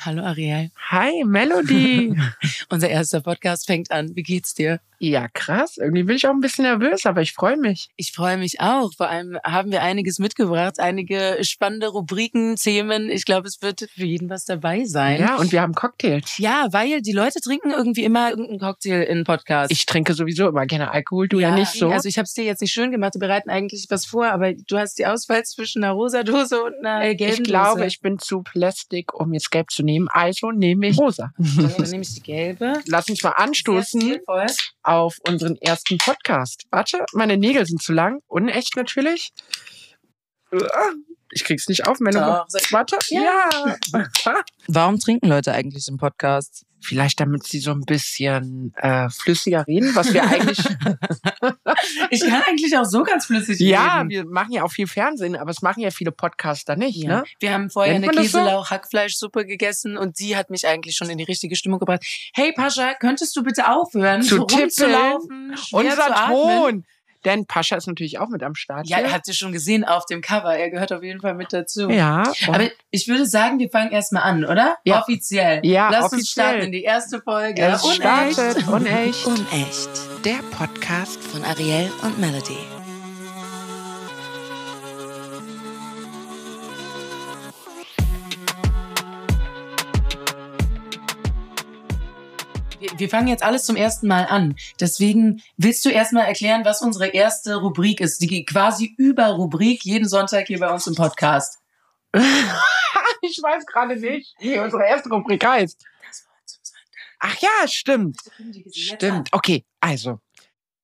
Hallo Ariel. Hi Melody. Unser erster Podcast fängt an. Wie geht's dir? Ja, krass. Irgendwie bin ich auch ein bisschen nervös, aber ich freue mich. Ich freue mich auch. Vor allem haben wir einiges mitgebracht, einige spannende Rubriken, Themen. Ich glaube, es wird für jeden was dabei sein. Ja, und wir haben Cocktails. Ja, weil die Leute trinken irgendwie immer irgendeinen Cocktail in Podcast. Ich trinke sowieso immer gerne Alkohol, du ja, ja nicht so. Also ich habe es dir jetzt nicht schön gemacht. Wir bereiten eigentlich was vor, aber du hast die Auswahl zwischen einer rosa Dose und einer äh, gelben Ich glaube, ich bin zu plastik, um jetzt gelb zu nehmen. Also nehme ich rosa. Dann nehme ich die gelbe. Lass uns mal anstoßen auf unseren ersten Podcast. Warte, meine Nägel sind zu lang. Unecht natürlich. Ich krieg's nicht auf, meine Doch. Warte. Ja. ja. Warum trinken Leute eigentlich im Podcast? Vielleicht damit sie so ein bisschen äh, flüssiger reden, was wir eigentlich. ich kann eigentlich auch so ganz flüssig reden. Ja, wir machen ja auch viel Fernsehen, aber es machen ja viele Podcaster nicht. Ja. Ne? Wir haben vorher Nennt eine Käselauch-Hackfleischsuppe gegessen und sie hat mich eigentlich schon in die richtige Stimmung gebracht. Hey Pascha, könntest du bitte aufhören, zu so rumzulaufen, unser Ton. Denn Pascha ist natürlich auch mit am Start. Ja, ihr habt ihr schon gesehen auf dem Cover. Er gehört auf jeden Fall mit dazu. Ja. Aber ich würde sagen, wir fangen erstmal an, oder? Ja. Offiziell. Ja, Lass offiziell. uns starten in die erste Folge. Es startet unecht. Unecht. Der Podcast von Ariel und Melody. Wir fangen jetzt alles zum ersten Mal an. Deswegen willst du erstmal erklären, was unsere erste Rubrik ist, die quasi Überrubrik jeden Sonntag hier bei uns im Podcast. ich weiß gerade nicht, wie unsere erste Rubrik heißt. Ach ja, stimmt. Stimmt. Okay, also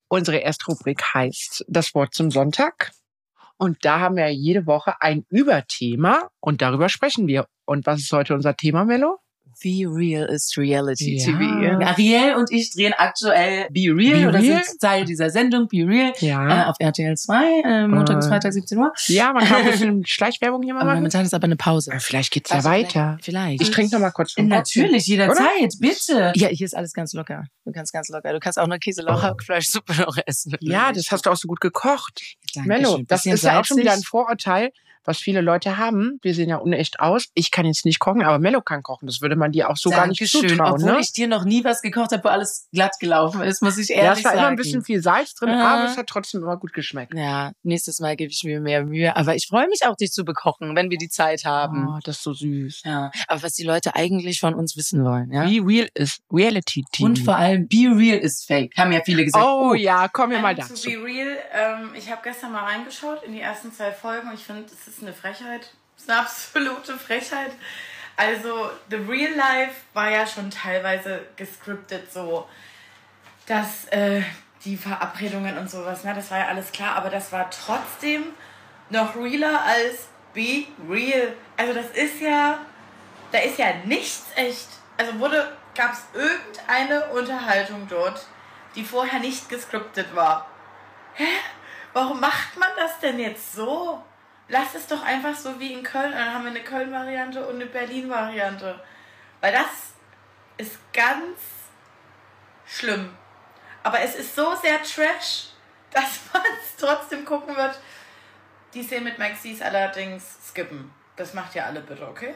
unsere erste Rubrik heißt das Wort zum Sonntag. Und da haben wir jede Woche ein Überthema und darüber sprechen wir. Und was ist heute unser Thema, Mello? Be Real ist Reality ja. TV. Ariel und ich drehen aktuell Be Real Be oder Real? sind Teil dieser Sendung Be Real ja. äh, auf RTL 2, äh, Montag bis äh. Freitag 17 Uhr. Ja, man kann ein bisschen Schleichwerbung hier mal machen. Momentan ist aber eine Pause. Ja, vielleicht geht's ja weiter. Vielleicht. Ich trinke noch mal kurz vom Natürlich, jederzeit, bitte. Ja, hier ist alles ganz locker. Du kannst ganz locker. Du kannst auch eine Käselauchhackfleischsuppe noch essen. Ja, das hast du auch so gut gekocht. Mello, das ist ja auch schon wieder ein Vorurteil was viele Leute haben. Wir sehen ja unecht aus. Ich kann jetzt nicht kochen, aber Mello kann kochen. Das würde man dir auch so Dankeschön. gar nicht zutrauen. Obwohl ne? ich dir noch nie was gekocht habe, wo alles glatt gelaufen ist, muss ich ehrlich sagen. Ja, es war sagen. immer ein bisschen viel Salz drin, Aha. aber es hat trotzdem immer gut geschmeckt. Ja, nächstes Mal gebe ich mir mehr Mühe. Aber ich freue mich auch, dich zu bekochen, wenn wir die Zeit haben. Oh, das ist so süß. Ja, aber was die Leute eigentlich von uns wissen wollen, ja? Be Real ist Reality TV. Und vor allem Be Real ist Fake. Haben ja viele gesagt. Oh, oh ja, kommen wir mal dazu. Zu Be Real, ähm, ich habe gestern mal reingeschaut in die ersten zwei Folgen und ich finde, es ist eine Frechheit ist eine absolute Frechheit. Also, The Real Life war ja schon teilweise gescriptet so, dass äh, die Verabredungen und sowas, ne, das war ja alles klar, aber das war trotzdem noch realer als Be Real. Also, das ist ja, da ist ja nichts echt. Also, wurde, gab es irgendeine Unterhaltung dort, die vorher nicht gescriptet war. Hä? Warum macht man das denn jetzt so? Lass es doch einfach so wie in Köln. Dann haben wir eine Köln-Variante und eine Berlin-Variante. Weil das ist ganz schlimm. Aber es ist so sehr trash, dass man es trotzdem gucken wird. Die Szene mit Maxis allerdings skippen. Das macht ihr alle bitte, okay?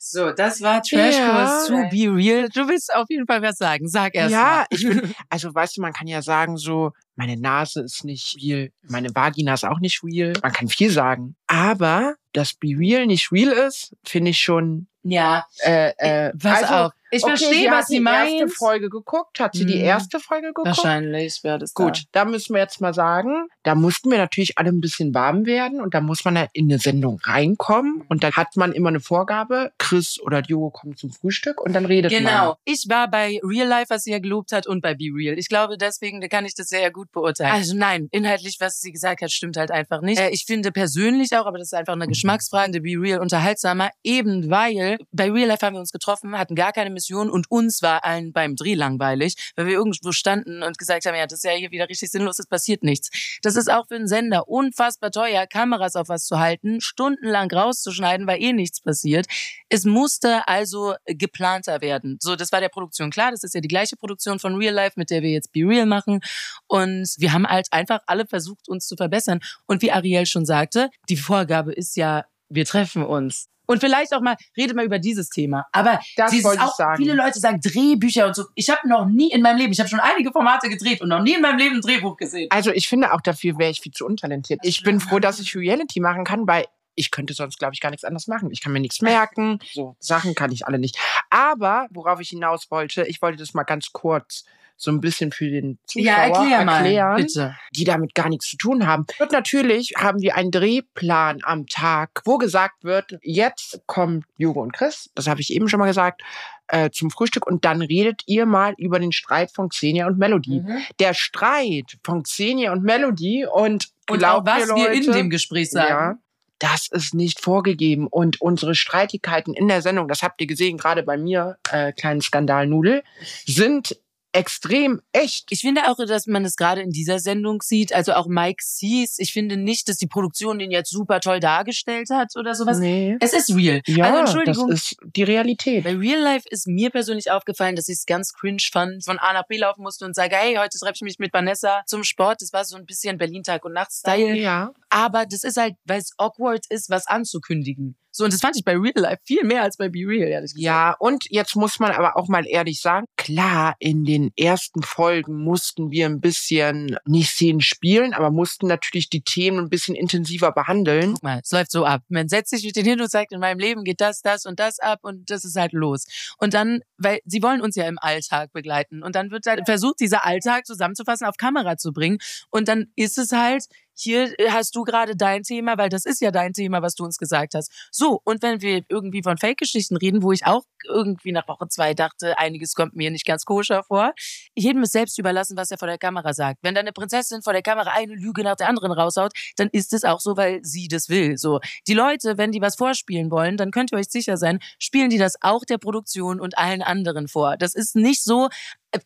So, das war Trashkurs ja. zu Be Real. Du willst auf jeden Fall was sagen. Sag erst ja, mal. ich bin, also weißt du, man kann ja sagen so, meine Nase ist nicht real, meine Vagina ist auch nicht real. Man kann viel sagen. Aber, dass Be Real nicht real ist, finde ich schon ja. Äh, äh, Pass also, auf. Ich okay, verstehe, was sie meint. Hat die erste Folge geguckt? Hat sie die hm. erste Folge geguckt? Wahrscheinlich wäre das Gut, da. da müssen wir jetzt mal sagen, da mussten wir natürlich alle ein bisschen warm werden und da muss man ja in eine Sendung reinkommen und da hat man immer eine Vorgabe. Chris oder Diogo kommen zum Frühstück und dann redet genau. man. Genau. Ich war bei Real Life, was sie ja gelobt hat und bei Be Real. Ich glaube, deswegen kann ich das sehr gut beurteilen. Also nein, inhaltlich, was sie gesagt hat, stimmt halt einfach nicht. Äh, ich finde persönlich auch, aber das ist einfach eine Geschmacksfrage, Be Real unterhaltsamer, eben weil bei Real Life haben wir uns getroffen, hatten gar keine Mission und uns war allen beim Dreh langweilig, weil wir irgendwo standen und gesagt haben, ja, das ist ja hier wieder richtig sinnlos, es passiert nichts. Das ist auch für einen Sender unfassbar teuer, Kameras auf was zu halten, stundenlang rauszuschneiden, weil eh nichts passiert. Es musste also geplanter werden. So, das war der Produktion klar. Das ist ja die gleiche Produktion von Real Life, mit der wir jetzt Be Real machen. Und wir haben halt einfach alle versucht, uns zu verbessern. Und wie Ariel schon sagte, die Vorgabe ist ja, wir treffen uns Und vielleicht auch mal, redet mal über dieses Thema. Aber Das dieses wollte ich auch, sagen. viele Leute sagen Drehbücher und so. Ich habe noch nie in meinem Leben, ich habe schon einige Formate gedreht und noch nie in meinem Leben ein Drehbuch gesehen. Also ich finde auch dafür wäre ich viel zu untalentiert. Ich bin froh, dass ich Reality machen kann, weil ich könnte sonst, glaube ich, gar nichts anderes machen. Ich kann mir nichts merken. So Sachen kann ich alle nicht. Aber worauf ich hinaus wollte, ich wollte das mal ganz kurz so ein bisschen für den Zuschauer Ja, erklär mal, erklären, bitte. die damit gar nichts zu tun haben. Und natürlich haben wir einen Drehplan am Tag, wo gesagt wird, jetzt kommt Hugo und Chris, das habe ich eben schon mal gesagt, äh, zum Frühstück und dann redet ihr mal über den Streit von Xenia und Melody Mhm. der Streit von Xenia und Melody und, Und auch was mir, wir in Leute, dem Gespräch sagen. ja, das ist nicht vorgegeben und unsere Streitigkeiten in der Sendung, das habt ihr gesehen, gerade bei mir, äh, kleinen Skandalnudel, sind extrem echt. Ich finde auch, dass man es gerade in dieser Sendung sieht, also auch Mike Sees. Ich finde nicht, dass die Produktion den jetzt super toll dargestellt hat oder sowas. Nee. Es ist real. Ja, also Entschuldigung. das ist die Realität. Bei Real Life ist mir persönlich aufgefallen, dass ich es ganz cringe fand, von A nach B laufen musste und sage, hey, heute treffe ich mich mit Vanessa zum Sport. Das war so ein bisschen Berlin-Tag- und Nacht-Style. Ja. Aber das ist halt, weil es awkward ist, was anzukündigen. So, und das fand ich bei Real Life viel mehr als bei Be Real, ehrlich gesagt. Ja, und jetzt muss man aber auch mal ehrlich sagen, klar, in den ersten Folgen mussten wir ein bisschen nicht Szenen spielen, aber mussten natürlich die Themen ein bisschen intensiver behandeln. Guck mal, es läuft so ab. Man setzt sich mit denen hin und sagt, in meinem Leben geht das, das und das ab und das ist halt los. Und dann, weil sie wollen uns ja im Alltag begleiten und dann wird halt versucht, dieser Alltag zusammenzufassen, auf Kamera zu bringen und dann ist es halt, hier hast du gerade dein Thema, weil das ist ja dein Thema, was du uns gesagt hast. So, und wenn wir irgendwie von Fake-Geschichten reden, wo ich auch irgendwie nach Woche zwei dachte, einiges kommt mir nicht ganz koscher vor, jedem ist selbst überlassen, was er vor der Kamera sagt. Wenn deine Prinzessin vor der Kamera eine Lüge nach der anderen raushaut, dann ist es auch so, weil sie das will. So, die Leute, wenn die was vorspielen wollen, dann könnt ihr euch sicher sein, spielen die das auch der Produktion und allen anderen vor. Das ist nicht so,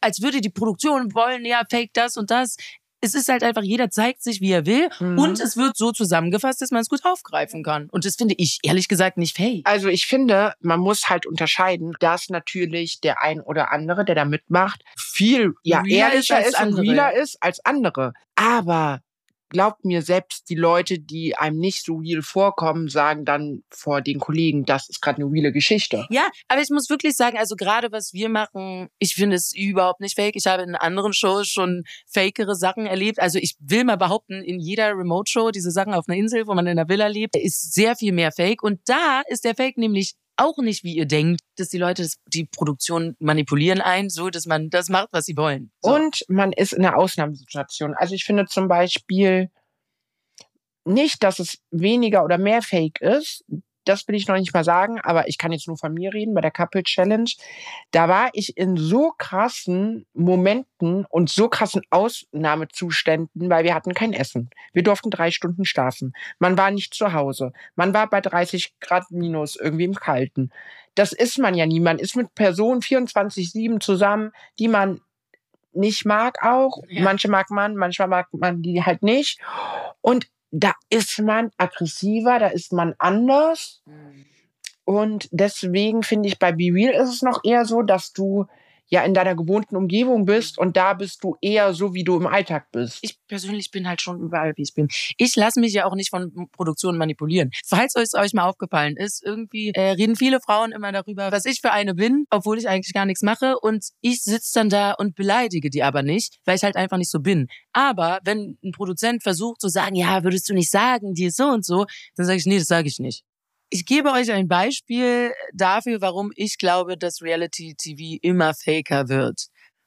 als würde die Produktion wollen, ja, fake das und das. Es ist halt einfach, jeder zeigt sich, wie er will. Mhm. Und es wird so zusammengefasst, dass man es gut aufgreifen kann. Und das finde ich ehrlich gesagt nicht fake. Also ich finde, man muss halt unterscheiden, dass natürlich der ein oder andere, der da mitmacht, viel ja, Realer ehrlicher ist ist und andere. realer ist als andere. Aber glaubt mir, selbst die Leute, die einem nicht so real vorkommen, sagen dann vor den Kollegen, das ist gerade eine reale Geschichte. Ja, aber ich muss wirklich sagen, also gerade was wir machen, ich finde es überhaupt nicht fake. Ich habe in anderen Shows schon fakere Sachen erlebt. Also ich will mal behaupten, in jeder Remote-Show, diese Sachen auf einer Insel, wo man in einer Villa lebt, ist sehr viel mehr Fake. Und da ist der Fake nämlich auch nicht, wie ihr denkt, dass die Leute die Produktion manipulieren ein, so dass man das macht, was sie wollen. So. Und man ist in einer Ausnahmesituation. Also ich finde zum Beispiel nicht, dass es weniger oder mehr Fake ist. Das will ich noch nicht mal sagen, aber ich kann jetzt nur von mir reden bei der Couple Challenge. Da war ich in so krassen Momenten und so krassen Ausnahmezuständen, weil wir hatten kein Essen. Wir durften drei Stunden schlafen. Man war nicht zu Hause. Man war bei 30 Grad minus irgendwie im Kalten. Das ist man ja nie. Man ist mit Personen 24-7 zusammen, die man nicht mag auch. Ja. Manche mag man, manchmal mag man die halt nicht. Und da ist man aggressiver, da ist man anders. Und deswegen finde ich, bei Be Real ist es noch eher so, dass du ja in deiner gewohnten Umgebung bist und da bist du eher so, wie du im Alltag bist. ich persönlich bin halt schon überall, wie ich bin. Ich lasse mich ja auch nicht von Produktionen manipulieren. Falls euch euch mal aufgefallen ist, irgendwie äh, reden viele Frauen immer darüber, was ich für eine bin, obwohl ich eigentlich gar nichts mache. Und ich sitze dann da und beleidige die aber nicht, weil ich halt einfach nicht so bin. Aber wenn ein Produzent versucht zu sagen, ja, würdest du nicht sagen, ist so und so, dann sage ich, nee, das sage ich nicht. Ich gebe euch ein Beispiel dafür, warum ich glaube, dass Reality TV immer faker wird.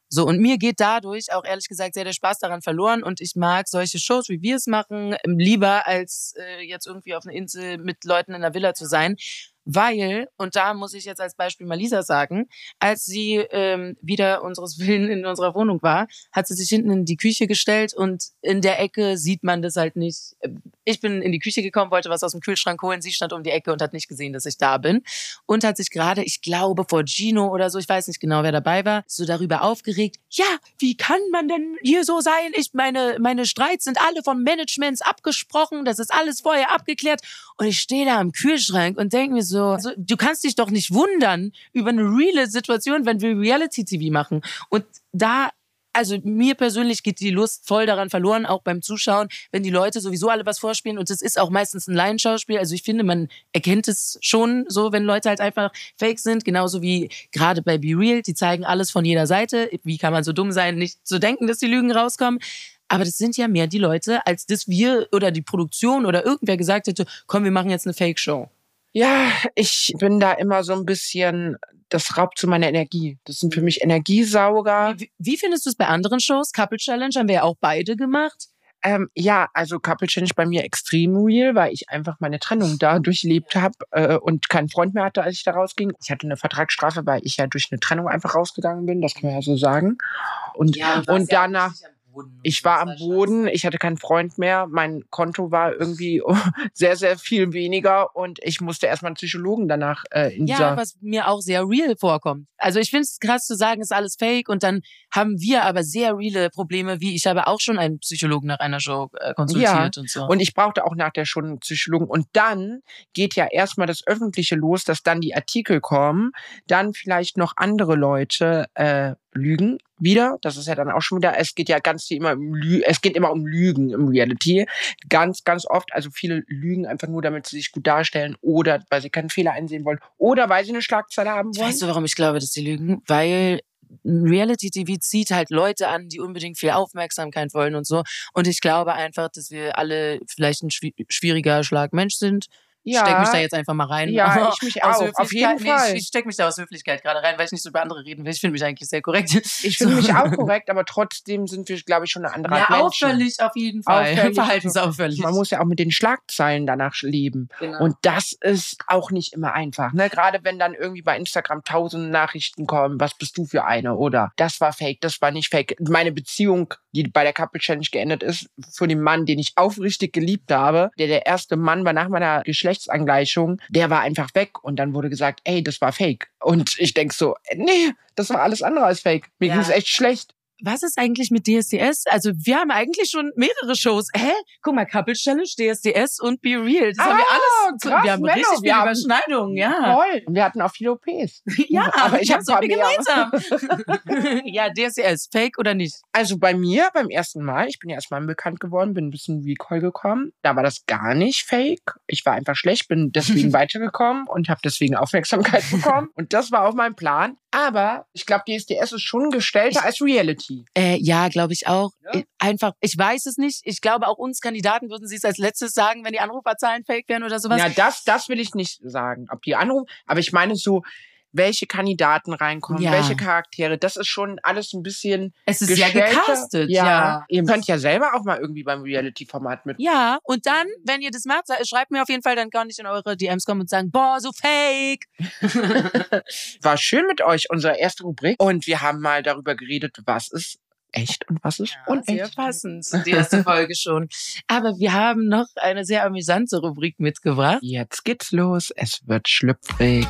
So, und mir geht dadurch auch ehrlich gesagt sehr der Spaß daran verloren und ich mag solche Shows, wie wir es machen, lieber als äh, jetzt irgendwie auf einer Insel mit Leuten in einer Villa zu sein. Weil, und da muss ich jetzt als Beispiel mal Lisa sagen, als sie ähm, wieder unseres Willen in unserer Wohnung war, hat sie sich hinten in die Küche gestellt und in der Ecke sieht man das halt nicht. Ich bin in die Küche gekommen, wollte was aus dem Kühlschrank holen, sie stand um die Ecke und hat nicht gesehen, dass ich da bin und hat sich gerade, ich glaube, vor Gino oder so, ich weiß nicht genau, wer dabei war, so darüber aufgeregt. Ja, wie kann man denn hier so sein? Ich meine, meine Streits sind alle vom Management abgesprochen, das ist alles vorher abgeklärt. Und ich stehe da am Kühlschrank und denke mir so, so, du kannst dich doch nicht wundern über eine reale Situation, wenn wir Reality-TV machen. Und da also mir persönlich geht die Lust voll daran verloren, auch beim Zuschauen, wenn die Leute sowieso alle was vorspielen und es ist auch meistens ein Laienschauspiel. Also ich finde, man erkennt es schon so, wenn Leute halt einfach fake sind, genauso wie gerade bei Be Real, die zeigen alles von jeder Seite. Wie kann man so dumm sein, nicht zu denken, dass die Lügen rauskommen? Aber das sind ja mehr die Leute, als dass wir oder die Produktion oder irgendwer gesagt hätte, komm, wir machen jetzt eine Fake-Show. Ja, ich bin da immer so ein bisschen, das raubt zu meiner Energie. Das sind für mich Energiesauger. Wie, wie findest du es bei anderen Shows? Couple Challenge haben wir ja auch beide gemacht. Ähm, ja, also Couple Challenge bei mir extrem real, weil ich einfach meine Trennung da durchlebt habe äh, und keinen Freund mehr hatte, als ich da rausging. Ich hatte eine Vertragsstrafe, weil ich ja durch eine Trennung einfach rausgegangen bin, das kann man ja so sagen. Und, Ja, und und warst ja Boden ich war am Boden, ich hatte keinen Freund mehr, mein Konto war irgendwie sehr, sehr viel weniger und ich musste erstmal einen Psychologen danach äh, in Ja, was mir auch sehr real vorkommt. Also ich finde es krass zu sagen, ist alles fake und dann haben wir aber sehr reale Probleme, wie ich habe auch schon einen Psychologen nach einer Show äh, konsultiert und so. Und ich brauchte auch nach der schon einen Psychologen. Und dann geht ja erstmal das Öffentliche los, dass dann die Artikel kommen, dann vielleicht noch andere Leute äh, lügen wieder. Das ist ja dann auch schon wieder, es geht ja ganz viel immer um Lü es geht immer um Lügen im Reality. Ganz, ganz oft. Also viele lügen einfach nur, damit sie sich gut darstellen oder weil sie keinen Fehler einsehen wollen oder weil sie eine Schlagzeile haben wollen. weißt du, warum ich glaube, dass sie lügen? Weil Reality-TV zieht halt Leute an, die unbedingt viel Aufmerksamkeit wollen und so. Und ich glaube einfach, dass wir alle vielleicht ein schwi- schwieriger Schlag Mensch sind. Ich steck mich da jetzt einfach mal rein. Ja, ich mich aus auch, auf jeden nee, Fall. Ich, ich steck mich da aus Höflichkeit gerade rein, weil ich nicht so über andere reden will. Ich finde mich eigentlich sehr korrekt. Ich finde mich auch korrekt, aber trotzdem sind wir, glaube ich, schon eine andere Art Ja, auffällig auf jeden Fall. Auffällig. Verhaltensauffällig. Man muss ja auch mit den Schlagzeilen danach leben. Genau. Und das ist auch nicht immer einfach. Ne? Gerade wenn dann irgendwie bei Instagram tausend Nachrichten kommen, was bist du für eine? Oder das war fake, das war nicht fake. Meine Beziehung, die bei der Couple Challenge geendet ist, für den Mann, den ich aufrichtig geliebt habe, der der erste Mann war nach meiner Geschlechtsangleichung, der war einfach weg. Und dann wurde gesagt, ey, das war fake. Und ich denk so, nee, das war alles andere als fake. Mir Ja. ging es echt schlecht. Was ist eigentlich mit DSDS? Also wir haben eigentlich schon mehrere Shows. Hä? Guck mal, Couple Challenge, DSDS und Be Real. Das haben wir alles. zu- krass, wir haben Menno, richtig viele Überschneidungen, ja. Voll. Wir hatten auch viele OPs. Ja, aber ich habe so viel gemeinsam. ja, DSDS, Fake oder nicht? Also bei mir beim ersten Mal, ich bin ja erstmal bekannt geworden, bin ein bisschen Recall gekommen. Da war das gar nicht fake. Ich war einfach schlecht, bin deswegen weitergekommen und habe deswegen Aufmerksamkeit bekommen. Und das war auch mein Plan. Aber ich glaube, DSDS ist schon gestellter als Reality. Äh, ja, glaube ich auch. Ja? Einfach, ich weiß es nicht. Ich glaube, auch uns Kandidaten würden sie es als letztes sagen, wenn die Anruferzahlen fake wären oder sowas. Ja, das, das will ich nicht sagen, ob die anrufen. Aber ich meine so, welche Kandidaten reinkommen, Ja. welche Charaktere, das ist schon alles ein bisschen es ist ja gecastet, Ja. ja. Ihr könnt ja selber auch mal irgendwie beim Reality-Format mit. Ja, und dann, wenn ihr das macht, schreibt mir auf jeden Fall, dann kann ich in eure DMs kommen und sagen, boah, so fake. War schön mit euch, unsere erste Rubrik. Und wir haben mal darüber geredet, was ist echt und was ist Sehr unecht. passend, die erste Folge schon. Aber wir haben noch eine sehr amüsante Rubrik mitgebracht. Jetzt geht's los. Es wird schlüpfrig.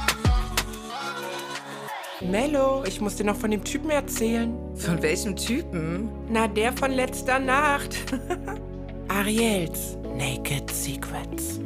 Mello, ich muss dir noch von dem Typen erzählen. Von welchem Typen? Na, der von letzter Nacht. Ariels Naked Secrets.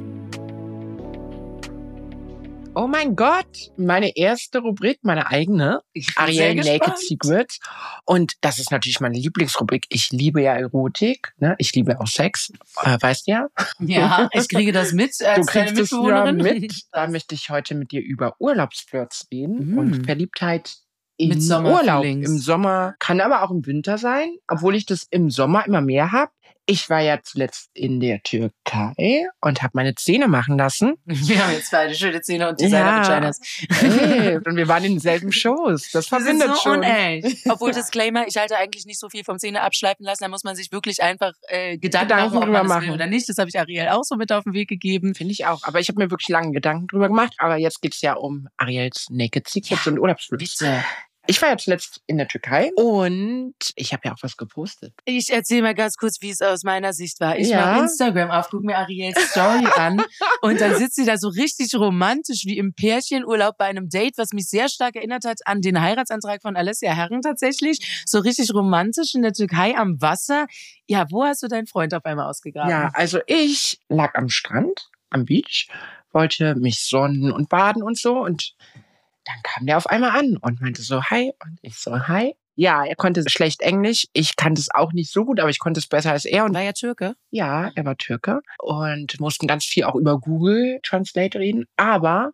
Oh mein Gott, meine erste Rubrik, meine eigene. Ariel Naked. Secrets. Und das ist natürlich meine Lieblingsrubrik. Ich liebe ja Erotik, ne? Ich liebe auch Sex, äh, weißt du ja. Ja, ich kriege das mit Du als kleine kriegst es ja mit. Da möchte ich heute mit dir über Urlaubsflirts reden Mm. und Verliebtheit im Mit Urlaub. Im Sommer kann aber auch im Winter sein, obwohl ich das im Sommer immer mehr habe. Ich war ja zuletzt in der Türkei und habe meine Zähne machen lassen. Wir haben jetzt beide schöne Zähne und Designer-Vaginas. Hey, und wir waren in denselben Shows. Das Das ist verbindet so schon. unecht. Obwohl, Disclaimer, ich halte eigentlich nicht so viel vom Zähne abschleifen lassen. Da muss man sich wirklich einfach äh, Gedanken, Gedanken machen, drüber machen. oder nicht. Das habe ich Ariel auch so mit auf den Weg gegeben. Finde ich auch. Aber ich habe mir wirklich lange Gedanken drüber gemacht. Aber jetzt geht's ja um Ariels Naked Secrets und Urlaubsflirts. Bitte. Ich war ja zuletzt in der Türkei und ich habe ja auch was gepostet. Ich erzähle mal ganz kurz, wie es aus meiner Sicht war. Ich Ja. mache Instagram auf, guck mir Ariels Story an und dann sitzt sie da so richtig romantisch wie im Pärchenurlaub bei einem Date, was mich sehr stark erinnert hat an den Heiratsantrag von Alessia Herren tatsächlich. So richtig romantisch in der Türkei am Wasser. Ja, wo hast du deinen Freund auf einmal ausgegraben? Ja, also ich lag am Strand, am Beach, wollte mich sonnen und baden und so und dann kam der auf einmal an und meinte so, hi. Und ich so, hi. Ja, er konnte schlecht Englisch. Ich kannte es auch nicht so gut, aber ich konnte es besser als er. Und War ja Türke. ja, er war Türke und mussten ganz viel auch über Google Translate reden. Aber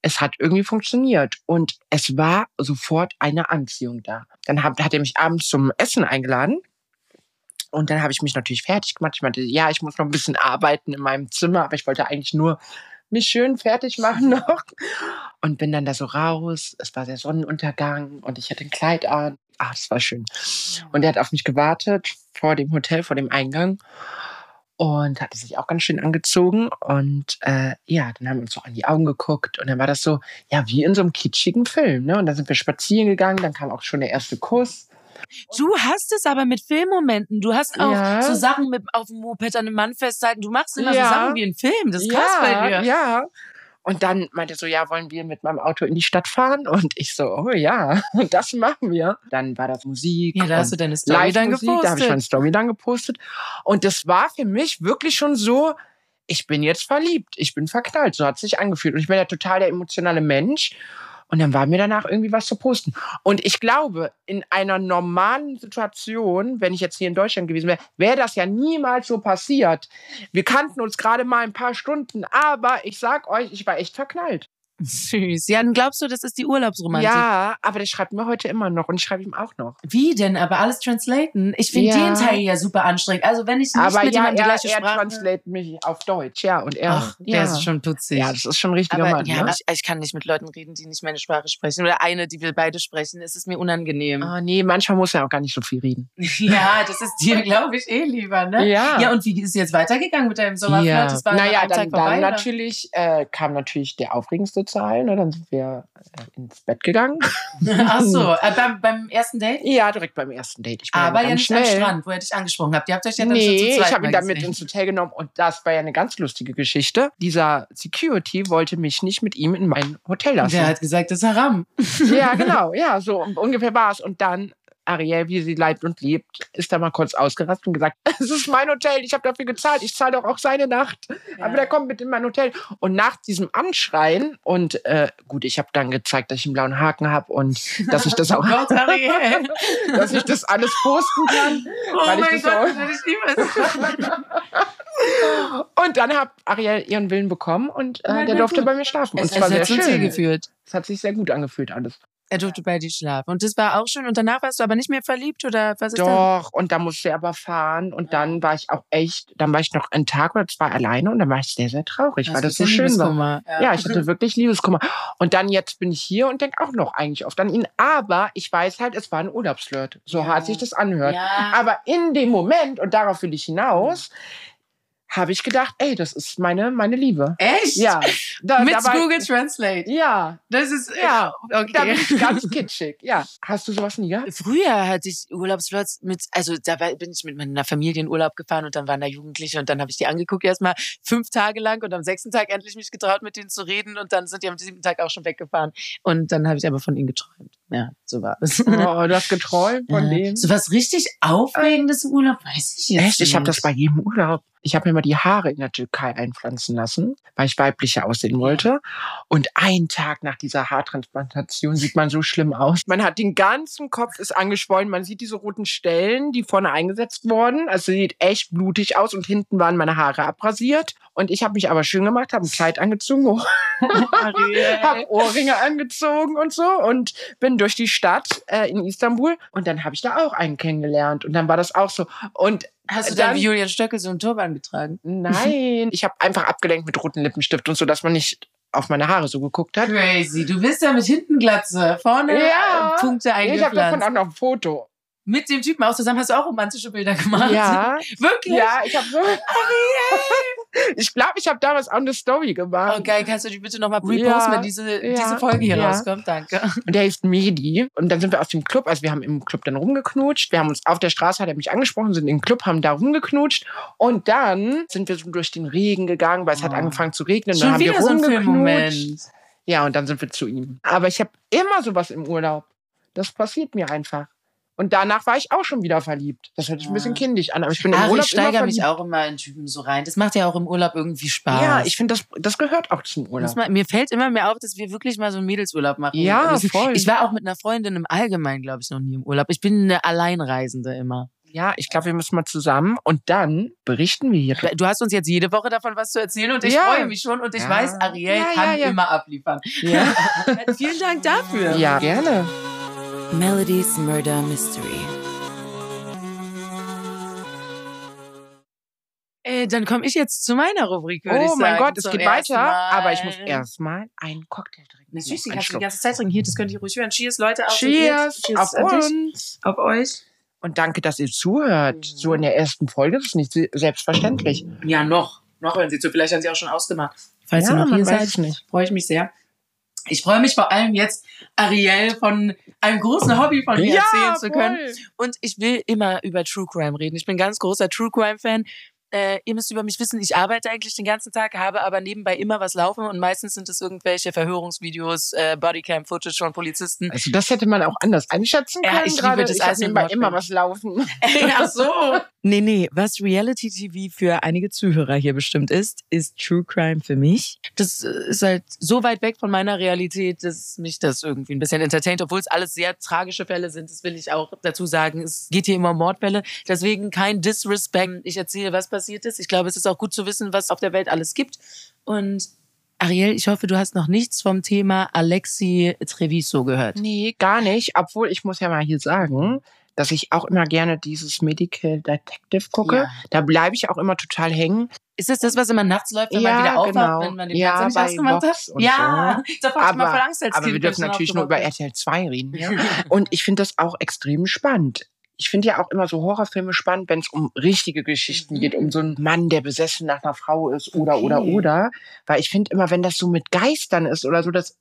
es hat irgendwie funktioniert und es war sofort eine Anziehung da. Dann hat, hat er mich abends zum Essen eingeladen. Und dann habe ich mich natürlich fertig gemacht. Ich meinte, ja, ich muss noch ein bisschen arbeiten in meinem Zimmer, aber ich wollte eigentlich nur mich schön fertig machen noch. Und bin dann da so raus. Es war der Sonnenuntergang und ich hatte ein Kleid an. Ah, das war schön. Und er hat auf mich gewartet vor dem Hotel, vor dem Eingang. Und hatte sich auch ganz schön angezogen. Und äh, ja, dann haben wir uns so an die Augen geguckt. Und dann war das so, ja, wie in so einem kitschigen Film. Ne? Und dann sind wir spazieren gegangen. Dann kam auch schon der erste Kuss. Du hast es aber mit Filmmomenten. Du hast auch Ja. so Sachen mit auf dem Moped an einem Mann festhalten. Du machst immer Ja. so Sachen wie ein Film. Das ist krass bei dir. Ja. Und dann meinte er so, ja, wollen wir mit meinem Auto in die Stadt fahren? Und ich so, oh ja, das machen wir. Dann war das Musik. Ja, da hast du deine Story dann Live-Musik, Da habe ich gepostet. meine Story dann gepostet. Und das war für mich wirklich schon so, ich bin jetzt verliebt, ich bin verknallt. So hat es sich angefühlt. Und ich bin ja total der emotionale Mensch. Und dann war mir danach irgendwie was zu posten. Und ich glaube, in einer normalen Situation, wenn ich jetzt hier in Deutschland gewesen wäre, wäre das ja niemals so passiert. Wir kannten uns gerade mal ein paar Stunden, aber ich sag euch, ich war echt verknallt. Süß. Ja, dann glaubst du, das ist die Urlaubsromantik? Ja, aber der schreibt mir heute immer noch und ich schreibe ihm auch noch. Wie denn? Aber alles translaten? Ich finde Ja. den Teil ja super anstrengend. Also wenn ich nicht aber mit ja, jemandem die er, gleiche er Sprache... translate mich auf Deutsch, ja. Und er, Ach, der ja. ist schon putzig. Ja, das ist schon richtiger aber Mann. ja, ne? ich, ich kann nicht mit Leuten reden, die nicht meine Sprache sprechen. Oder eine, die wir beide sprechen. Es ist mir unangenehm. Ah, nee, manchmal muss er auch gar nicht so viel reden. Ja, das ist dir, glaube ich, eh lieber, ne? Ja. Ja, und wie ist es jetzt weitergegangen mit deinem Sommerflirt? Ja. Das war naja, dann, vorbei, dann natürlich äh, kam natürlich der aufregendste Teil. Ne? Dann sind wir äh, ins Bett gegangen. Ach so, äh, beim, beim ersten Date? Ja, direkt beim ersten Date. Ich Aber ja ganz nicht schnell. am Strand, wo ihr dich angesprochen habt. Ihr habt euch ja dann schon nee, zu zweit ich habe ihn dann mit ins Hotel genommen und das war ja eine ganz lustige Geschichte. Dieser Security wollte mich nicht mit ihm in mein Hotel lassen. Der hat gesagt, das ist Haram. Ja, genau, ja, so ungefähr war es. Und dann, Ariel, wie sie leibt und lebt, ist da mal kurz ausgerastet und gesagt, es ist mein Hotel, ich habe dafür gezahlt, ich zahle doch auch seine Nacht. Aber der kommt mit in mein Hotel. Und nach diesem Anschreien und äh, gut, ich habe dann gezeigt, dass ich einen blauen Haken habe und dass ich das auch, Gott, Ariel. dass ich das alles posten kann. Oh weil ich mein das Gott, so- das ich liebe es. Und dann hat Ariel ihren Willen bekommen und äh, Nein, der durfte gut. bei mir schlafen. Und Es, es war es sehr hat schön. geführt. Es hat sich sehr gut angefühlt alles. Er durfte bei dir schlafen. Und das war auch schön. Und danach warst du aber nicht mehr verliebt oder was ist das? Doch, und da musste er aber fahren. Und dann war ich auch echt, dann war ich noch einen Tag oder zwei alleine und dann war ich sehr, sehr traurig, weil das so schön war. Ja, ich hatte wirklich Liebeskummer. Und dann jetzt bin ich hier und denke auch noch eigentlich oft an ihn. Aber ich weiß halt, es war ein Urlaubsflirt. So Ja. hart sich das anhört. Ja. Aber in dem Moment, und darauf will ich hinaus, habe ich gedacht, ey, das ist meine, meine Liebe. Echt? Ja. Da, Mit da war- Google Translate. Ja, Das ist Ja, okay. da bin ich ganz kitschig. Ja. Hast du sowas nie gehabt? Früher hatte ich Urlaubsflirts mit, also da bin ich mit meiner Familie in Urlaub gefahren und dann waren da Jugendliche und dann habe ich die angeguckt erstmal fünf Tage lang und am sechsten Tag endlich mich getraut, mit denen zu reden und dann sind die am siebten Tag auch schon weggefahren und dann habe ich aber von ihnen geträumt. Ja, so war es. Oh, du hast geträumt von Ja. dem. So was richtig Aufregendes im Urlaub, weiß ich jetzt Echt? Ich habe nicht. das bei jedem Urlaub. Ich habe mir mal die Haare in der Türkei einpflanzen lassen, weil ich weiblicher aussehen wollte. Und einen Tag nach dieser Haartransplantation sieht man so schlimm aus. Man hat den ganzen Kopf ist angeschwollen. Man sieht diese roten Stellen, die vorne eingesetzt wurden. Also sieht echt blutig aus. Und hinten waren meine Haare abrasiert. Und ich habe mich aber schön gemacht, habe ein Kleid angezogen, habe Ohrringe angezogen und so und bin durch die Stadt äh, in Istanbul. Und dann habe ich da auch einen kennengelernt. Und dann war das auch so. Und Hast du dann- dann wie Julian Stöckel so einen Turban getragen? Nein, ich habe einfach abgelenkt mit roten Lippenstift und so, dass man nicht auf meine Haare so geguckt hat. Crazy. Du bist ja mit hinten Glatze, vorne Ja. Punkte Ich habe eingepflanzt. davon auch noch ein Foto. Mit dem Typen auch zusammen hast du auch romantische Bilder gemacht. Ja, Wirklich? ja, ich habe so. Ich glaube, ich habe damals auch eine Story gemacht. Oh geil, kannst du die bitte nochmal Ja, reposten, wenn diese, ja, diese Folge hier ja. rauskommt? Danke. Und der hieß Medi. Und dann sind wir aus dem Club, also wir haben im Club dann rumgeknutscht. Wir haben uns auf der Straße, hat er mich angesprochen, sind im Club, haben da rumgeknutscht. Und dann sind wir so durch den Regen gegangen, weil es hat Oh. angefangen zu regnen. Schon dann haben wieder wir so ein. Ja, und dann sind wir zu ihm. Aber ich habe immer sowas im Urlaub. Das passiert mir einfach. Und danach war ich auch schon wieder verliebt. Das hört sich ein bisschen kindisch an, aber ich bin im Ach, Urlaub ich steigere mich auch immer in Typen so rein. Das macht ja auch im Urlaub irgendwie Spaß. Ja, ich finde, das, das gehört auch zum Urlaub. mal, mir fällt immer mehr auf, dass wir wirklich mal so einen Mädelsurlaub machen. Ja, ich, voll. Ich war auch mit einer Freundin im Allgemeinen, glaube ich, noch nie im Urlaub. Ich bin eine Alleinreisende immer. Ja, ich glaube, wir müssen mal zusammen und dann berichten wir hier. Du hast uns jetzt jede Woche davon was zu erzählen und ich Ja. freue mich schon und ich Ja. weiß, Ariel Ja, kann ja, ja. immer abliefern. Ja, Vielen Dank dafür. ja gerne. Melody's Murder Mystery. Äh, dann komme ich jetzt zu meiner Rubrik, würde ich Oh sagen. mein Gott, es geht weiter, Mal. aber ich muss erstmal einen Cocktail trinken. Natürlich, kannst du die ganze Zeit trinken. Hier, das könnt ihr ruhig hören. Cheers, Leute. Auf Cheers, auf uns. Auf euch. Und danke, dass ihr zuhört. So in der ersten Folge, das ist nicht se- selbstverständlich. Ja, noch. Noch hören Sie zu. Vielleicht haben Sie auch schon ausgemacht. Falls Ja, ihr noch hier seid, freue ich mich sehr. Ich freue mich vor allem jetzt, Ariel von einem großen Hobby von mir erzählen zu können. Und ich will immer über True Crime reden. Ich bin ganz großer True Crime Fan. Äh, ihr müsst über mich wissen, ich arbeite eigentlich den ganzen Tag, habe aber nebenbei immer was laufen und meistens sind es irgendwelche Verhörungsvideos, äh, Bodycam-Footage von Polizisten. Also das hätte man auch anders einschätzen Ja, können. ich liebe gerade. das ich habe als nebenbei immer was laufen. Ach so. Nee, nee, was Reality TV für einige Zuhörer hier bestimmt ist, ist True Crime für mich. Das äh, ist halt so weit weg von meiner Realität, dass mich das irgendwie ein bisschen entertaint, obwohl es alles sehr tragische Fälle sind. Das will ich auch dazu sagen. Es geht hier immer um Mordfälle. Deswegen kein Disrespect. Ich erzähle, was passiert ist. Ich glaube, es ist auch gut zu wissen, was auf der Welt alles gibt. Und Ariel, ich hoffe, du hast noch nichts vom Thema Alexi Treviso gehört. Nee, gar nicht. Obwohl, ich muss ja mal hier sagen, dass ich auch immer gerne dieses Medical Detective gucke. Ja. Da bleibe ich auch immer total hängen. Ist das das, was immer nachts läuft, wenn Ja, man wieder aufwacht, genau. wenn man den Ja, Fernseher nicht ausgemacht Vox hat? Ja, da war ich mal voll Angst als aber Kind. wir dürfen ich natürlich nur über RTL 2 reden. Ja. Und ich finde das auch extrem spannend. Ich finde ja auch immer so Horrorfilme spannend, wenn es um richtige Geschichten Mhm. geht, um so einen Mann, der besessen nach einer Frau ist oder oder Okay. oder. Weil ich finde immer, wenn das so mit Geistern ist oder so, das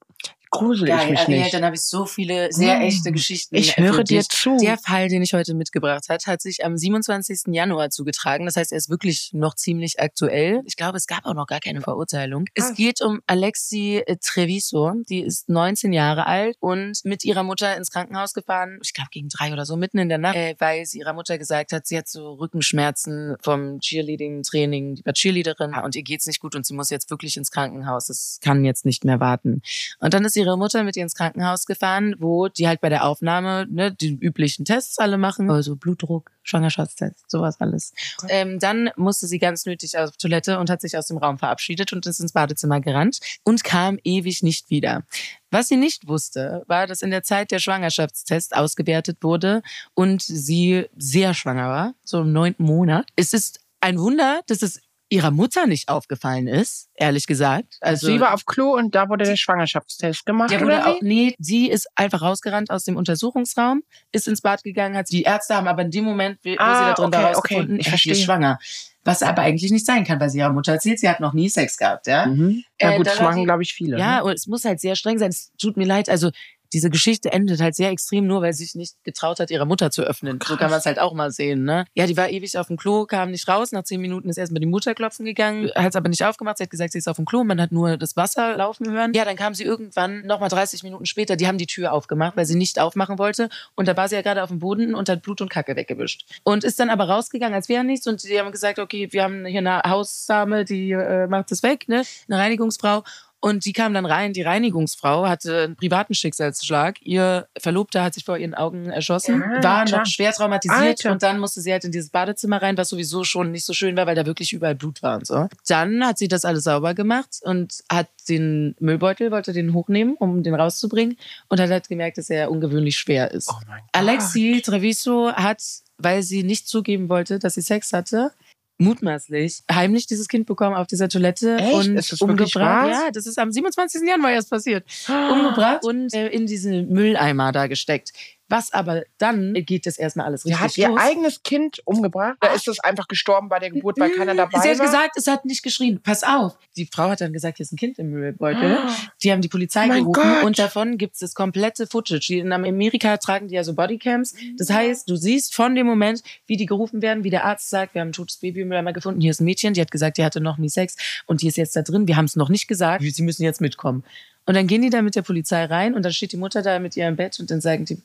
grusel ich mich Ariel, nicht. dann habe ich so viele sehr Mm. echte Geschichten. Ich höre dir zu. Der Fall, den ich heute mitgebracht hat, hat sich am 27. Januar zugetragen. Das heißt, er ist wirklich noch ziemlich aktuell. Ich glaube, es gab auch noch gar keine Verurteilung. Es Ah. geht um Alexi äh, Treviso. Die ist 19 Jahre alt und mit ihrer Mutter ins Krankenhaus gefahren. Ich glaube, gegen drei oder so, mitten in der Nacht, äh, weil sie ihrer Mutter gesagt hat, sie hat so Rückenschmerzen vom Cheerleading-Training. Die war Cheerleaderin und ihr geht's nicht gut und sie muss jetzt wirklich ins Krankenhaus. Das kann jetzt nicht mehr warten. Und dann ist ihre Mutter mit ihr ins Krankenhaus gefahren, wo die halt bei der Aufnahme ne, die üblichen Tests alle machen. Also Blutdruck, Schwangerschaftstest, sowas alles. Ähm, dann musste sie ganz nötig auf Toilette und hat sich aus dem Raum verabschiedet und ist ins Badezimmer gerannt und kam ewig nicht wieder. Was sie nicht wusste, war, dass in der Zeit der Schwangerschaftstest ausgewertet wurde und sie sehr schwanger war, so im neunten Monat. Es ist ein Wunder, dass es ihrer Mutter nicht aufgefallen ist, ehrlich gesagt. Also sie war auf Klo und da wurde der Schwangerschaftstest gemacht. der wurde auch, nee, sie ist einfach rausgerannt aus dem Untersuchungsraum, ist ins Bad gegangen, hat die Ärzte haben aber in dem Moment, wo Ah, sie da drin okay, war, okay, rausgefunden, ich verstehe. schwanger. Was aber eigentlich nicht sein kann, weil sie ihrer Mutter erzählt, sie hat noch nie Sex gehabt, ja. Mhm. Ja Äh, gut, da das machen, glaube ich, viele. Ja, ne? und es muss halt sehr streng sein. Es tut mir leid. Also diese Geschichte endet halt sehr extrem, nur weil sie sich nicht getraut hat, ihre Mutter zu öffnen. so kann man es halt auch mal sehen. Ne? Ja, die war ewig auf dem Klo, kam nicht raus. Nach zehn Minuten ist erstmal die Mutter klopfen gegangen, hat es aber nicht aufgemacht. Sie hat gesagt, sie ist auf dem Klo. Man hat nur das Wasser laufen hören. Ja, dann kam sie irgendwann, nochmal 30 Minuten später, die haben die Tür aufgemacht, weil sie nicht aufmachen wollte. Und da war sie ja gerade auf dem Boden und hat Blut und Kacke weggewischt. Und ist dann aber rausgegangen, als wäre nichts. Und die haben gesagt, okay, wir haben hier eine Haussame, die äh, macht das weg, ne? Eine Reinigungsfrau. Und die kam dann rein, die Reinigungsfrau hatte einen privaten Schicksalsschlag. Ihr Verlobter hat sich vor ihren Augen erschossen, Alter. war noch schwer traumatisiert Alter. und dann musste sie halt in dieses Badezimmer rein, was sowieso schon nicht so schön war, weil da wirklich überall Blut war und so. Dann hat sie das alles sauber gemacht und hat den Müllbeutel, wollte den hochnehmen, um den rauszubringen und hat halt gemerkt, dass er ungewöhnlich schwer ist. Oh. Alexi Treviso hat, weil sie nicht zugeben wollte, dass sie Sex hatte, mutmaßlich heimlich dieses Kind bekommen auf dieser Toilette Echt? und umgebracht. Ja, das ist am 27. Januar erst passiert. Umgebracht und äh, in diesen Mülleimer da gesteckt. Was aber dann geht das erstmal alles Sie richtig hat ihr los. eigenes Kind umgebracht? Oder ist es einfach gestorben bei der Geburt, weil keiner dabei Sie hat war? gesagt, es hat nicht geschrien. Pass auf. Die Frau hat dann gesagt, hier ist ein Kind im Müllbeutel. Die haben die Polizei Oh gerufen Gott. und davon gibt es das komplette Footage. In Amerika tragen die ja so Bodycams. Das heißt, du siehst von dem Moment, wie die gerufen werden, wie der Arzt sagt, wir haben ein totes Baby im Mülleimer gefunden, hier ist ein Mädchen, die hat gesagt, die hatte noch nie Sex und die ist jetzt da drin. Wir haben es noch nicht gesagt, sie müssen jetzt mitkommen. Und dann gehen die da mit der Polizei rein und dann steht die Mutter da mit ihrem Bett und dann sagen die,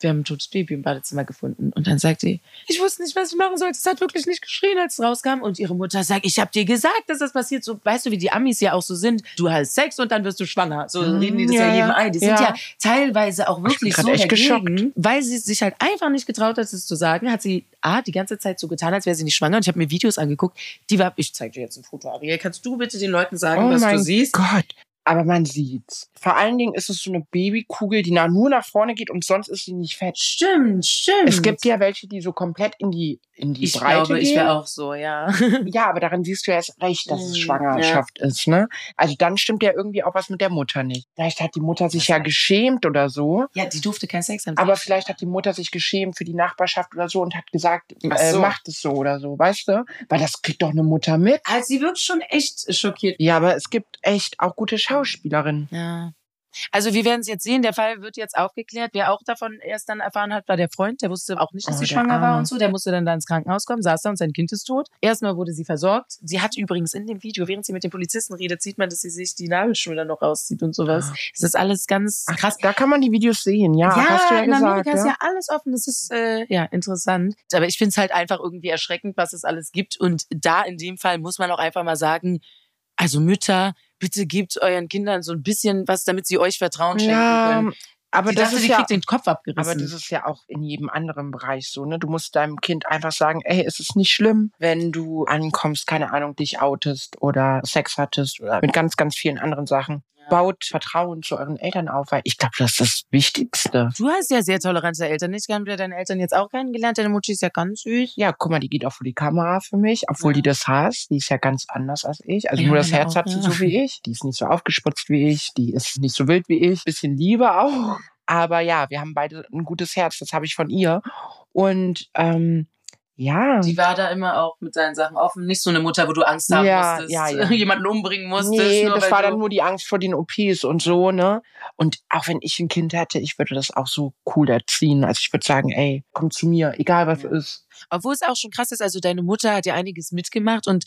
wir haben ein totes Baby im Badezimmer gefunden. Und dann sagt sie, ich wusste nicht, was ich machen sollte. Es hat wirklich nicht geschrien, als es rauskam. Und ihre Mutter sagt, ich habe dir gesagt, dass das passiert. So, weißt du, wie die Amis ja auch so sind. Du hast Sex und dann wirst du schwanger. So Mhm, reden die das ja, ja, jedem ein. Die Ja. sind ja teilweise auch wirklich so echt dagegen, weil sie sich halt einfach nicht getraut hat, es zu sagen. Hat sie A, die ganze Zeit so getan, als wäre sie nicht schwanger. Und ich habe mir Videos angeguckt. Die war, ich zeige dir jetzt ein Foto, Ariel. Kannst du bitte den Leuten sagen, Oh was du siehst? Gott. Aber man sieht's. Vor allen Dingen ist es so eine Babykugel, die nur nach vorne geht und sonst ist sie nicht fett. Stimmt, stimmt. Es gibt ja welche, die so komplett in die, in die ich Breite glaube, gehen. ich wäre auch so, ja. Ja, aber daran siehst du ja erst recht, dass es Mm, Schwangerschaft ist, ne? Also dann stimmt ja irgendwie auch was mit der Mutter nicht. Vielleicht hat die Mutter sich ja geschämt oder so. Ja, die durfte keinen Sex haben. Aber vielleicht hat die Mutter sich geschämt für die Nachbarschaft oder so und hat gesagt, äh, so. macht es so oder so, weißt du? Weil das kriegt doch eine Mutter mit. Also sie wirkt schon echt schockiert. Ja, aber es gibt echt auch gute Schauspielerinnen. Ja. Also wir werden es jetzt sehen. Der Fall wird jetzt aufgeklärt. Wer auch davon erst dann erfahren hat, war der Freund. Der wusste auch nicht, dass Oh, sie schwanger war Arme. und so. Der musste dann da ins Krankenhaus kommen, saß da und sein Kind ist tot. Erstmal wurde sie versorgt. Sie hat übrigens in dem Video, während sie mit dem Polizisten redet, sieht man, dass sie sich die Nabelschnur dann noch rauszieht und sowas. Das ist alles ganz Ach, krass. Da kann man die Videos sehen, ja. hast du ja in gesagt. Amerika ist ja? ja alles offen. Das ist äh, ja interessant. Aber ich finde es halt einfach irgendwie erschreckend, was es alles gibt. Und da in dem Fall muss man auch einfach mal sagen, also Mütter, bitte gebt euren Kindern so ein bisschen was, damit sie euch Vertrauen schenken ja, können. aber Die das dachte, ist ja kriegt den Kopf abgerissen. Aber das ist ja auch in jedem anderen Bereich so, ne? Du musst deinem Kind einfach sagen, ey, es ist nicht schlimm, wenn du ankommst, keine Ahnung, dich outest oder Sex hattest oder mit ganz, ganz vielen anderen Sachen. Baut Vertrauen zu euren Eltern auf, weil ich glaube, das ist das Wichtigste. du hast ja sehr tolerante Eltern. Ich habe ja deine Eltern jetzt auch kennengelernt. Deine Mutti ist ja ganz süß. Ja, guck mal, die geht auch vor die Kamera für mich, obwohl Ja. die das hasst. Die ist ja ganz anders als ich. Also Ja, nur das Herz auch, hat sie ja. so wie ich. Die ist nicht so aufgespritzt wie ich. Die ist nicht so wild wie ich. Bisschen Liebe auch. Aber ja, wir haben beide ein gutes Herz. Das habe ich von ihr. Und ähm, ja. Die war da immer auch mit seinen Sachen offen. Nicht so eine Mutter, wo du Angst haben Ja, musstest, ja, ja. jemanden umbringen musstest. Nee, nur das weil war dann nur die Angst vor den OPs und so, ne? Und auch wenn ich ein Kind hätte, ich würde das auch so cool erziehen. Also ich würde sagen, ey, komm zu mir, egal was Ja. ist. Obwohl es auch schon krass ist, also deine Mutter hat ja einiges mitgemacht und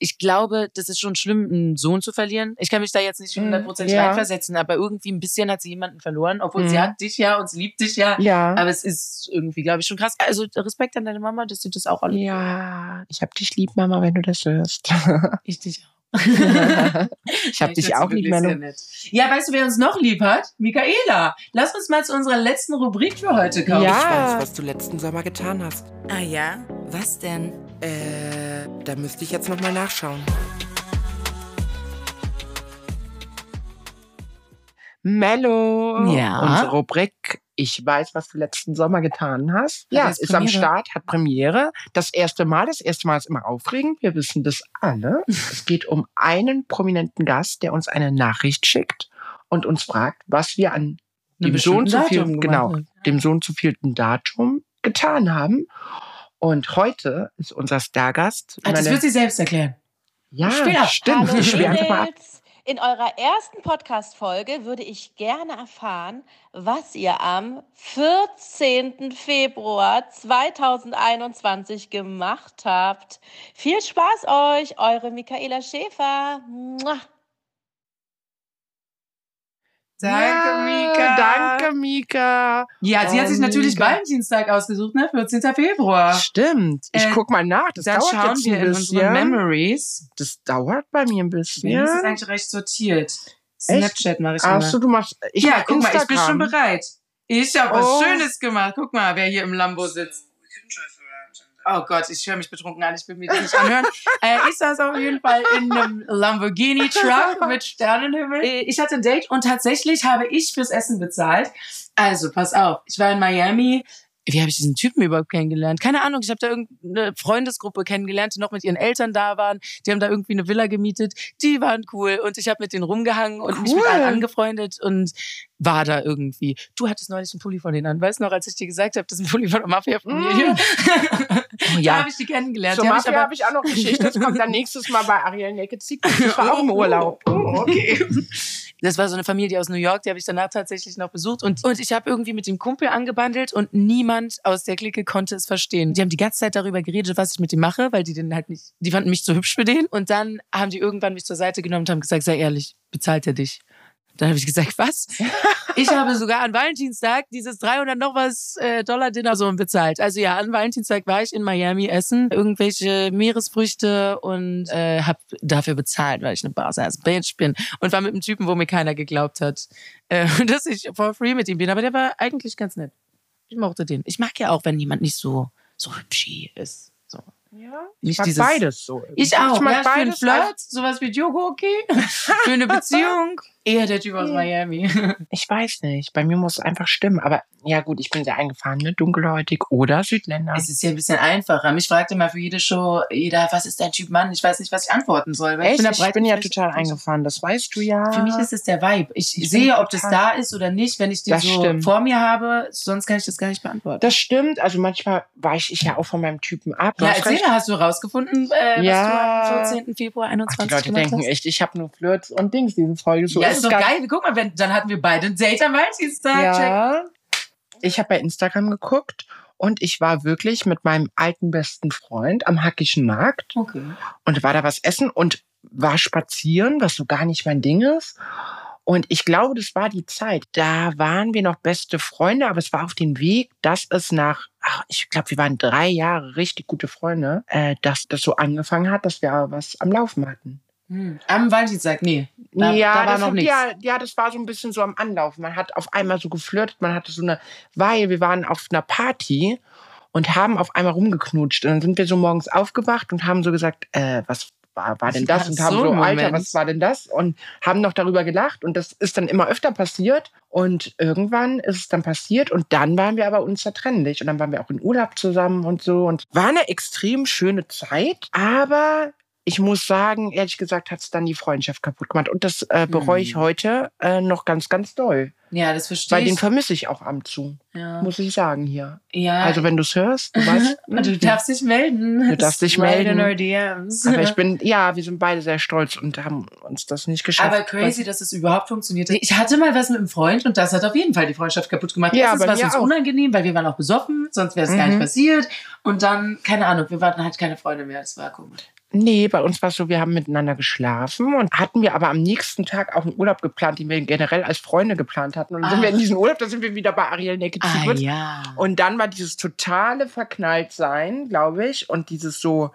ich glaube, das ist schon schlimm, einen Sohn zu verlieren. Ich kann mich da jetzt nicht Mhm, 100% ja. reinversetzen, aber irgendwie ein bisschen hat sie jemanden verloren, obwohl Mhm. sie hat dich ja und sie liebt dich ja. Ja. Aber es ist irgendwie, glaube ich, schon krass. Also Respekt an deine Mama, dass sie das auch alle. ja, ich hab dich lieb, Mama, wenn du das hörst. Ich dich auch. ich hab Ich dich auch sehr Manu. nett. Ja, weißt du, wer uns noch lieb hat? Michaela. Lass uns mal zu unserer letzten Rubrik für heute kommen. Ja. Ich weiß, was du letzten Sommer getan hast. Ah ja? Was denn? Äh, da müsste ich jetzt nochmal nachschauen. Mello. Ja? Unsere Rubrik. Ich weiß, was du letzten Sommer getan hast. Ja, jetzt ist am Premiere. Start, hat Premiere. Das erste Mal, das erste Mal ist immer aufregend. Wir wissen das alle. es geht um einen prominenten Gast, der uns eine Nachricht schickt und uns fragt, was wir an Einem dem Sohn zu viel, Datum genau, dem Sohn zu vielten Datum getan haben. Und heute ist unser Stargast. Ah, das wird sie selbst erklären. ja, stimmt. Hallo Ich spiel einfach mal ab. In eurer ersten Podcast-Folge würde ich gerne erfahren, was ihr am 14. Februar 2021 gemacht habt. Viel Spaß euch, eure Michaela Schäfer. Mua. Danke, Ja, Mika. Danke, Mika. Ja, sie hat sich Oh, natürlich Mika. Valentinstag ausgesucht, ne? 14. Februar. Stimmt. Ich Äh, guck mal nach. Das dauert schauen jetzt wir ein in unsere bisschen. Memories. Das dauert bei mir ein Ja. Das ist bisschen. eigentlich recht sortiert. Snapchat mache ich Ach immer. so, du machst. Ich ja, mach guck mal, ich bin schon Instagram. bereit. Ich habe was Oh. Schönes gemacht. Guck mal, wer hier im Lambo sitzt. Oh Gott, ich höre mich betrunken an, ich will mir das nicht anhören. äh, ich saß auf jeden Fall in einem Lamborghini-Truck mit Sternenhimmel. Äh, Ich hatte ein Date und tatsächlich habe ich fürs Essen bezahlt. Also, pass auf, ich war in Miami. Wie habe ich diesen Typen überhaupt kennengelernt? Keine Ahnung, ich habe da irgendeine Freundesgruppe kennengelernt, die noch mit ihren Eltern da waren. Die haben da irgendwie eine Villa gemietet. Die waren cool und ich habe mit denen rumgehangen und mich mit Cool. allen angefreundet und war da irgendwie. Du hattest neulich einen Pulli von denen an. Weißt du noch, als ich dir gesagt habe, das ist ein Pulli von der Mafia-Familie? Oh, Da ja. habe ich die kennengelernt. Zur die Mafia habe ich auch noch Geschichte. Das kommt dann nächstes Mal bei Ariel Naked Secret. Das war auch im Urlaub. Oh, okay. Das war so eine Familie aus New York, die habe ich danach tatsächlich noch besucht. Und, und ich habe irgendwie mit dem Kumpel angebandelt und niemand aus der Clique konnte es verstehen. Die haben die ganze Zeit darüber geredet, was ich mit dem mache, weil die den halt nicht, die fanden mich zu hübsch für den. Und dann haben die irgendwann mich zur Seite genommen und haben gesagt, sei ehrlich, bezahlt er dich? Dann habe ich gesagt, was? Ich habe sogar an Valentinstag dieses 300 noch was äh, Dollar Dinner so bezahlt. Also ja, an Valentinstag war ich in Miami essen, irgendwelche Meeresfrüchte und äh, habe dafür bezahlt, weil ich eine Boss-Ass Bitch bin und war mit einem Typen, wo mir keiner geglaubt hat, äh, dass ich for free mit ihm bin. Aber der war eigentlich ganz nett. Ich mochte den. Ich mag ja auch, wenn jemand nicht so so hübsch ist. Ja, Nicht ich mag dieses- beides so. Ich auch. Ich mag ja, für einen beides. Also Flirt, sowas wie Diogo, okay. für eine Beziehung, eher der Typ aus. Miami. Ich weiß nicht. Bei mir muss es einfach stimmen. Aber ja gut, ich bin sehr eingefahren, ne? Dunkelhäutig oder Südländer. Es ist ja ein bisschen einfacher. Mich fragt immer für jede Show jeder, was ist dein Typ Mann? Ich weiß nicht, was ich antworten soll. Echt? Ich breit bin ja total eingefahren. Das weißt du ja. Für mich ist es der Vibe. Ich, Ich sehe, bin ob das da ist oder nicht, wenn ich die Das so stimmt. vor mir habe. Sonst kann ich das gar nicht beantworten. Das stimmt. Also manchmal weiche ich ja auch von meinem Typen ab. Du ja, recht. hast du rausgefunden, äh, Ja. was du am 14. Februar Ach, 21 die Leute denken hast? echt, ich habe nur Flirts und Dings diese Folge. So ja, ist ist doch geil. Guck mal, wenn, dann hatten wir beide ein Date am Valentinstag. Ja. Ich habe bei Instagram geguckt und ich war wirklich mit meinem alten besten Freund am Hackischen Markt Okay. und war da was essen und war spazieren, was so gar nicht mein Ding ist. Und ich glaube, das war die Zeit. Da waren wir noch beste Freunde, aber es war auf dem Weg, dass es nach, ach, ich glaube, wir waren drei Jahre richtig gute Freunde, äh, dass das so angefangen hat, dass wir was am Laufen hatten. Hm. Am Valentinstag, nee. Da, ja, da war das, noch nichts. ja, ja, das war so ein bisschen so am Anlaufen. Man hat auf einmal so geflirtet, man hatte so eine, weil wir waren auf einer Party und haben auf einmal rumgeknutscht. Und dann sind wir so morgens aufgewacht und haben so gesagt, äh, was war, war denn das? Und haben so so, Alter, Moment. was war denn das? Und haben noch darüber gelacht. Und das ist dann immer öfter passiert. Und irgendwann ist es dann passiert. Und dann waren wir aber unzertrennlich. Und dann waren wir auch in Urlaub zusammen und so. Und war eine extrem schöne Zeit. Aber ich muss sagen, ehrlich gesagt, hat es dann die Freundschaft kaputt gemacht. Und das äh, bereue ich Hm. heute äh, noch ganz, ganz doll. Ja, das verstehe Weil den ich. vermisse ich auch und zu, Ja. muss ich sagen hier. ja. Also wenn du es hörst, du weißt. du darfst dich melden. Du darfst dich melden. aber ich bin, ja, wir sind beide sehr stolz und haben uns das nicht geschafft. Aber crazy, dass es überhaupt funktioniert. Ich hatte mal was mit einem Freund und das hat auf jeden Fall die Freundschaft kaputt gemacht. Ja, Erstens war es uns auch. unangenehm, weil wir waren auch besoffen, sonst wäre es gar nicht Mhm. passiert. Und dann, keine Ahnung, wir waren halt keine Freunde mehr. Das war komisch. Nee, bei uns war es so, wir haben miteinander geschlafen und hatten wir aber am nächsten Tag auch einen Urlaub geplant, den wir generell als Freunde geplant hatten. Und dann sind wir in Ach. diesen Urlaub, da sind wir wieder bei Ariel Naked Ah, Secrets. ja. Und dann war dieses totale Verknalltsein, glaube ich, und dieses so,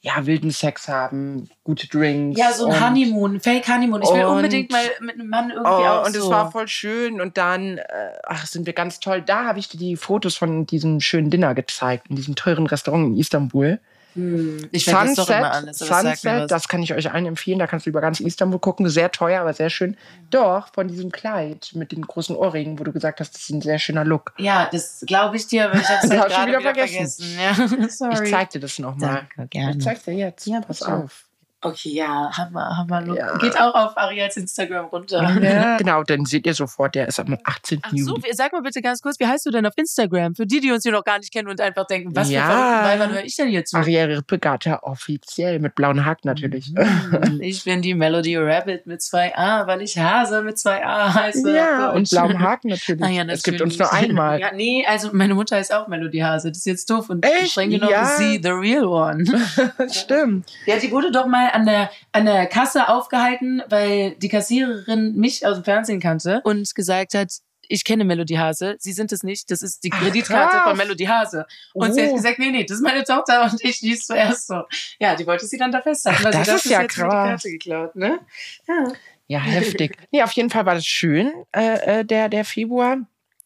ja, wilden Sex haben, gute Drinks. Ja, so ein Honeymoon, Fake Honeymoon. Ich will unbedingt mal mit einem Mann irgendwie Oh, auch und so. es war voll schön. Und dann, äh, ach, sind wir ganz toll. Da habe ich dir die Fotos von diesem schönen Dinner gezeigt, in diesem teuren Restaurant in Istanbul. Hm, ich vergesse doch immer alles. Sunset, das kann ich euch allen empfehlen. Da kannst du über ganz Istanbul gucken. Sehr teuer, aber sehr schön. Doch, von diesem Kleid mit den großen Ohrringen, wo du gesagt hast, das ist ein sehr schöner Look. Ja, das glaube ich dir, aber ich habe es halt gerade wieder wieder vergessen. vergessen. Ja, sorry. Ich zeig dir das nochmal. Danke, gerne. Ich zeig's dir jetzt. Ja, Pass auf. Okay, ja, Hammer, Hammer. Look. Ja. Geht auch auf Ariels Instagram runter. Ja, genau, dann seht ihr sofort, der ist am 18. Ach so, Juli. sag mal bitte ganz kurz, wie heißt du denn auf Instagram? Für die, die uns hier noch gar nicht kennen und einfach denken, was Ja. für Weibern höre ich denn hier zu? Ariel Rippegata offiziell mit blauen Haken natürlich. Hm, Ich bin die Melody Rabbit mit zwei A, weil ich Hase mit zwei A heiße. Ja, und blauem Haken natürlich. Ah, ja, es gibt natürlich. uns nur einmal. Ja, nee, also meine Mutter ist auch Melody Hase. Das ist jetzt doof. Und Echt? streng genommen Ja. ist sie the real one. Stimmt. Ja, die wurde doch mal an der, an der Kasse aufgehalten, weil die Kassiererin mich aus dem Fernsehen kannte und gesagt hat, ich kenne Melody Hase, Sie sind es nicht, das ist die Ach, Kreditkarte krass. von Melody Hase. Und sie hat Oh. gesagt, nee, nee, das ist meine Tochter und ich die ist zuerst so. Ja, die wollte sie dann da festhalten. Ach, sie das dachte, ist ja krass. Karte geklaut, ne? Ja. Ja, heftig. Nee, auf jeden Fall war das schön, äh, äh, der, der Februar.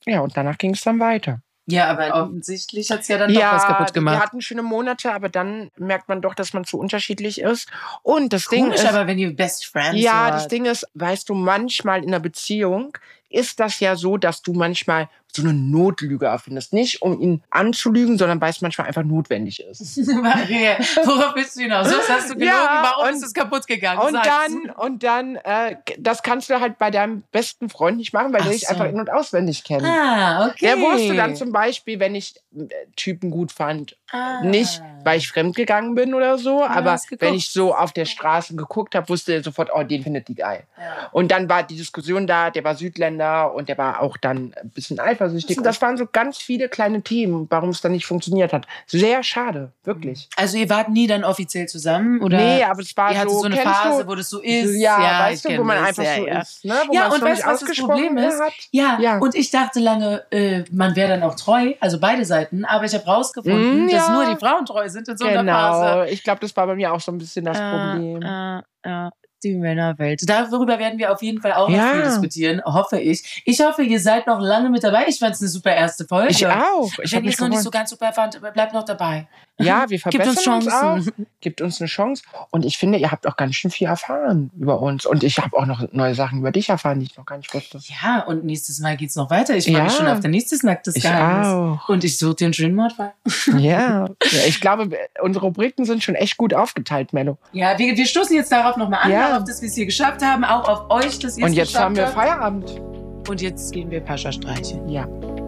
Ja, und danach ging es dann weiter. Ja, aber offensichtlich hat's ja dann doch was kaputt wir gemacht. hatten schöne Monate, aber dann merkt man doch, dass man zu unterschiedlich ist. Und das Ding Komisch, ist, aber wenn ihr Best Friends ja, wart. das Ding ist, weißt du, manchmal in einer Beziehung ist das ja so, dass du manchmal so eine Notlüge erfindest. Nicht um ihn anzulügen, sondern weil es manchmal einfach notwendig ist. Maria, Worauf bist du hinaus? Was hast du gelogen? Ja, Warum und- ist es kaputt gegangen? Und Sag's. dann, und dann, äh, das kannst du halt bei deinem besten Freund nicht machen, weil der Ach dich so. einfach in- und auswendig kennt. Ah, okay. Der wusste dann zum Beispiel, wenn ich äh, Typen gut fand, ah. nicht, weil ich fremdgegangen bin oder so, aber hast geguckt. wenn ich so auf der Straße geguckt habe, wusste er sofort, oh, den findet die geil. Ja. Und dann war die Diskussion da, der war Südländer und der war auch dann ein bisschen eifersüchtig eifersüchtig. Das waren so ganz viele kleine Themen, warum es dann nicht funktioniert hat. Sehr schade, wirklich. Also ihr wart nie dann offiziell zusammen? Oder nee, aber es war ihr so, so eine Phase, du, wo das so ist? Ja, Ja, weißt du, wo man das, einfach ja, so ja. ist. Ne? Wo Ja, und weißt du, was das ausgesprochen Problem ist? Hat. Ja, Ja. und ich dachte lange, äh, man wäre dann auch treu, also beide Seiten, aber ich habe rausgefunden, Mm, dass nur die Frauen treu sind in so einer Phase. Genau, ich glaube, das war bei mir auch so ein bisschen das Äh, Problem. Äh, die Männerwelt. Darüber werden wir auf jeden Fall auch noch Ja. viel diskutieren, hoffe ich. Ich hoffe, ihr seid noch lange mit dabei. Ich fand es eine super erste Folge. Ich auch. Ich Wenn habe ihr es noch nicht so ganz super fand, bleibt noch dabei. Ja, wir Gibt verbessern uns Chancen. auch. Gibt uns eine Chance. Und ich finde, ihr habt auch ganz schön viel erfahren über uns. Und ich habe auch noch neue Sachen über dich erfahren, die ich noch gar nicht wusste. Ja, und nächstes Mal geht's noch weiter. Ich freue mich Ja. schon auf dein nächstes nacktes Geheimnis. auch. Und ich suche den schönen Mordfall. Ja. ja. Ich glaube, unsere Rubriken sind schon echt gut aufgeteilt, Mello. Ja, wir, wir stoßen jetzt darauf nochmal an, Ja. darauf, dass wir es hier geschafft haben, auch auf euch, dass ihr es Und jetzt geschafft haben wir habt. Feierabend. Und jetzt gehen wir Pascha streichen. Ja.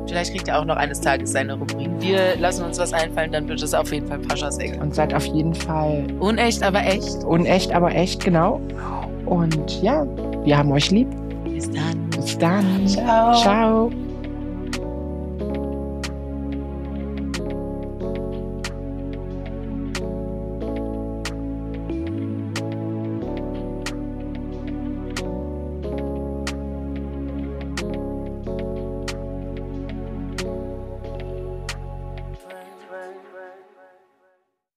Vielleicht kriegt er auch noch eines Tages seine Rubrik. Wir lassen uns was einfallen, dann wird es auf jeden Fall Paschas Ecke. Und seid auf jeden Fall Unecht, aber echt. unecht, aber echt, genau. Und ja, wir haben euch lieb. Bis dann. Bis dann. Ciao. Ciao.